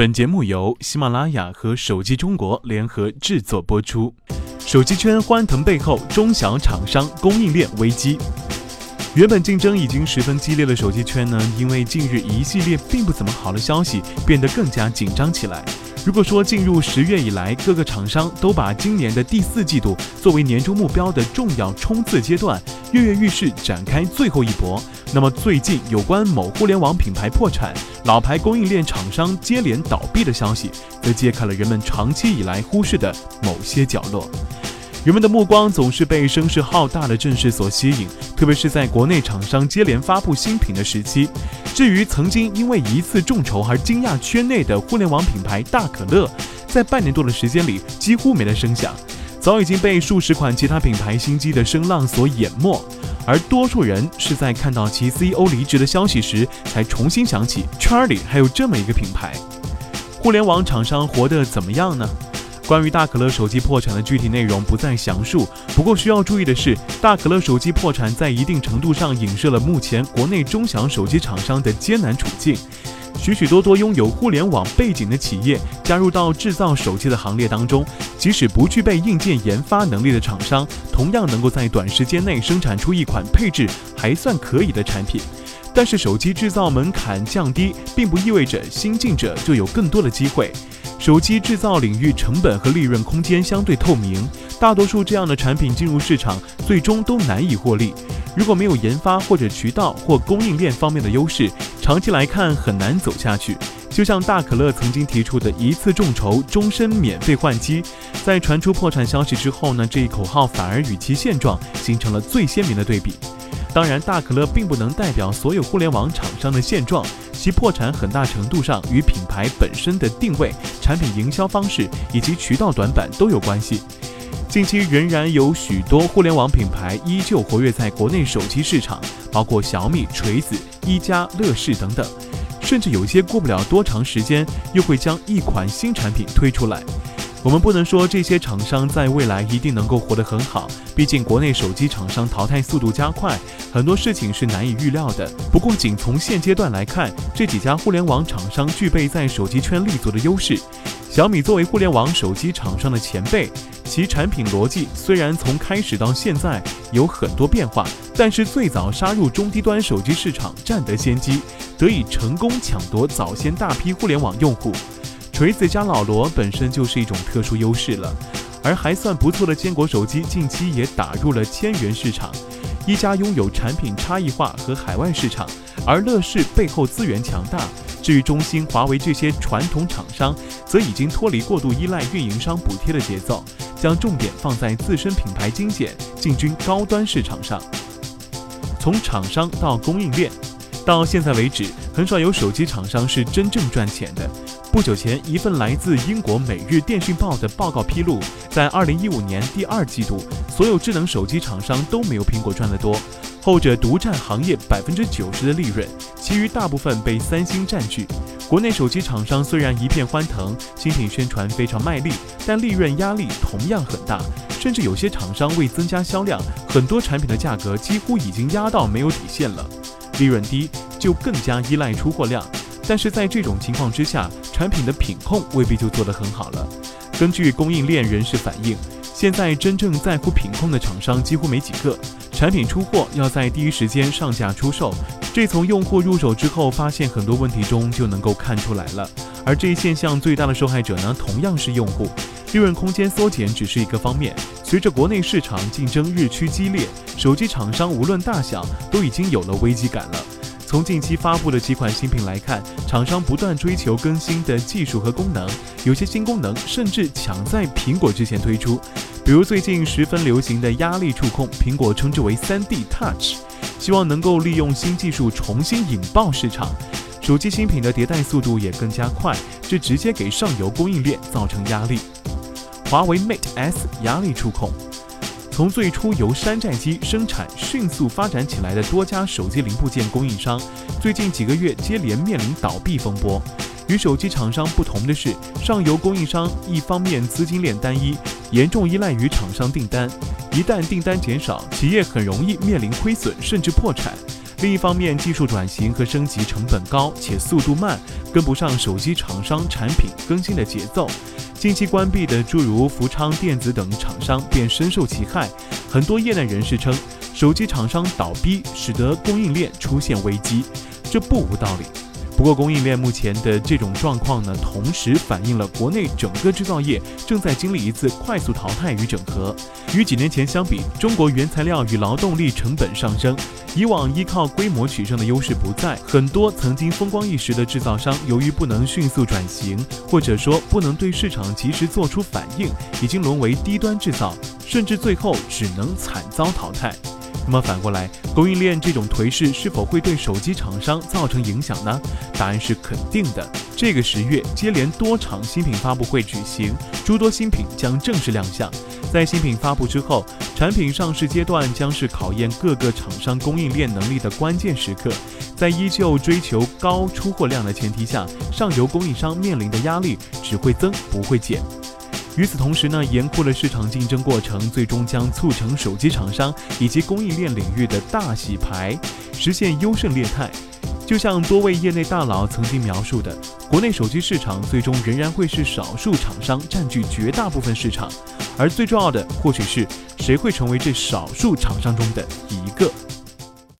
本节目由喜马拉雅和手机中国联合制作播出。手机圈欢腾背后，中小厂商供应链危机。原本竞争已经十分激烈的手机圈呢，因为近日一系列并不怎么好的消息，变得更加紧张起来。如果说进入十月以来，各个厂商都把今年的第四季度作为年终目标的重要冲刺阶段，跃跃欲试展开最后一搏，那么最近有关某互联网品牌破产、老牌供应链厂商接连倒闭的消息，则揭开了人们长期以来忽视的某些角落。人们的目光总是被声势浩大的阵势所吸引，特别是在国内厂商接连发布新品的时期。至于曾经因为一次众筹而惊讶圈内的互联网品牌大可乐，在半年多的时间里几乎没了声响，早已经被数十款其他品牌新机的声浪所淹没。而多数人是在看到其 CEO 离职的消息时，才重新想起圈里还有这么一个品牌。互联网厂商活得怎么样呢？关于大可乐手机破产的具体内容不再详述。不过需要注意的是，大可乐手机破产在一定程度上影射了目前国内中小手机厂商的艰难处境。许许多多拥有互联网背景的企业加入到制造手机的行列当中，即使不具备硬件研发能力的厂商，同样能够在短时间内生产出一款配置还算可以的产品。但是手机制造门槛降低，并不意味着新进者就有更多的机会。手机制造领域成本和利润空间相对透明，大多数这样的产品进入市场，最终都难以获利。如果没有研发或者渠道或供应链方面的优势，长期来看很难走下去。就像大可乐曾经提出的一次众筹，终身免费换机，在传出破产消息之后呢，这一口号反而与其现状形成了最鲜明的对比。当然，大可乐并不能代表所有互联网厂商的现状，其破产很大程度上与品牌本身的定位、产品营销方式以及渠道短板都有关系。近期仍然有许多互联网品牌依旧活跃在国内手机市场，包括小米、锤子、一加、乐视等等，甚至有些过不了多长时间又会将一款新产品推出来。我们不能说这些厂商在未来一定能够活得很好，毕竟国内手机厂商淘汰速度加快，很多事情是难以预料的。不过，仅从现阶段来看，这几家互联网厂商具备在手机圈立足的优势。小米作为互联网手机厂商的前辈，其产品逻辑虽然从开始到现在有很多变化，但是最早杀入中低端手机市场，占得先机，得以成功抢夺早先大批互联网用户。锤子加老罗本身就是一种特殊优势了，而还算不错的坚果手机近期也打入了千元市场。一加拥有产品差异化和海外市场，而乐视背后资源强大。至于中兴、华为这些传统厂商，则已经脱离过度依赖运营商补贴的节奏，将重点放在自身品牌精简，进军高端市场上。从厂商到供应链，到现在为止，很少有手机厂商是真正赚钱的。不久前，一份来自英国《每日电讯报》的报告披露，在2015年第二季度，所有智能手机厂商都没有苹果赚得多，后者独占行业百分之九十的利润，其余大部分被三星占据。国内手机厂商虽然一片欢腾，新品宣传非常卖力，但利润压力同样很大，甚至有些厂商为增加销量，很多产品的价格几乎已经压到没有底线了。利润低，就更加依赖出货量。但是在这种情况之下，产品的品控未必就做得很好了。根据供应链人士反映，现在真正在乎品控的厂商几乎没几个。产品出货要在第一时间上架出售，这从用户入手之后发现很多问题中就能够看出来了。而这一现象最大的受害者呢，同样是用户。利润空间缩减只是一个方面，随着国内市场竞争日趋激烈，手机厂商无论大小都已经有了危机感了。从近期发布的几款新品来看，厂商不断追求更新的技术和功能，有些新功能甚至抢在苹果之前推出。比如最近十分流行的压力触控，苹果称之为 3D Touch，希望能够利用新技术重新引爆市场。手机新品的迭代速度也更加快，这直接给上游供应链造成压力。华为 Mate S 压力触控。从最初由山寨机生产迅速发展起来的多家手机零部件供应商，最近几个月接连面临倒闭风波。与手机厂商不同的是，上游供应商一方面资金链单一，严重依赖于厂商订单，一旦订单减少，企业很容易面临亏损甚至破产；另一方面，技术转型和升级成本高且速度慢，跟不上手机厂商产品更新的节奏。近期关闭的诸如福昌电子等厂商便深受其害。很多业内人士称，手机厂商倒闭使得供应链出现危机，这不无道理。不过，供应链目前的这种状况呢，同时反映了国内整个制造业正在经历一次快速淘汰与整合。与几年前相比，中国原材料与劳动力成本上升，以往依靠规模取胜的优势不在。很多曾经风光一时的制造商，由于不能迅速转型，或者说不能对市场及时做出反应，已经沦为低端制造，甚至最后只能惨遭淘汰。那么反过来，供应链这种颓势是否会对手机厂商造成影响呢？答案是肯定的。这个十月接连多场新品发布会举行，诸多新品将正式亮相。在新品发布之后，产品上市阶段将是考验各个厂商供应链能力的关键时刻。在依旧追求高出货量的前提下，上游供应商面临的压力只会增不会减。与此同时呢，严酷的市场竞争过程最终将促成手机厂商以及供应链领域的大洗牌，实现优胜劣汰。就像多位业内大佬曾经描述的，国内手机市场最终仍然会是少数厂商占据绝大部分市场，而最重要的或许是谁会成为这少数厂商中的一个。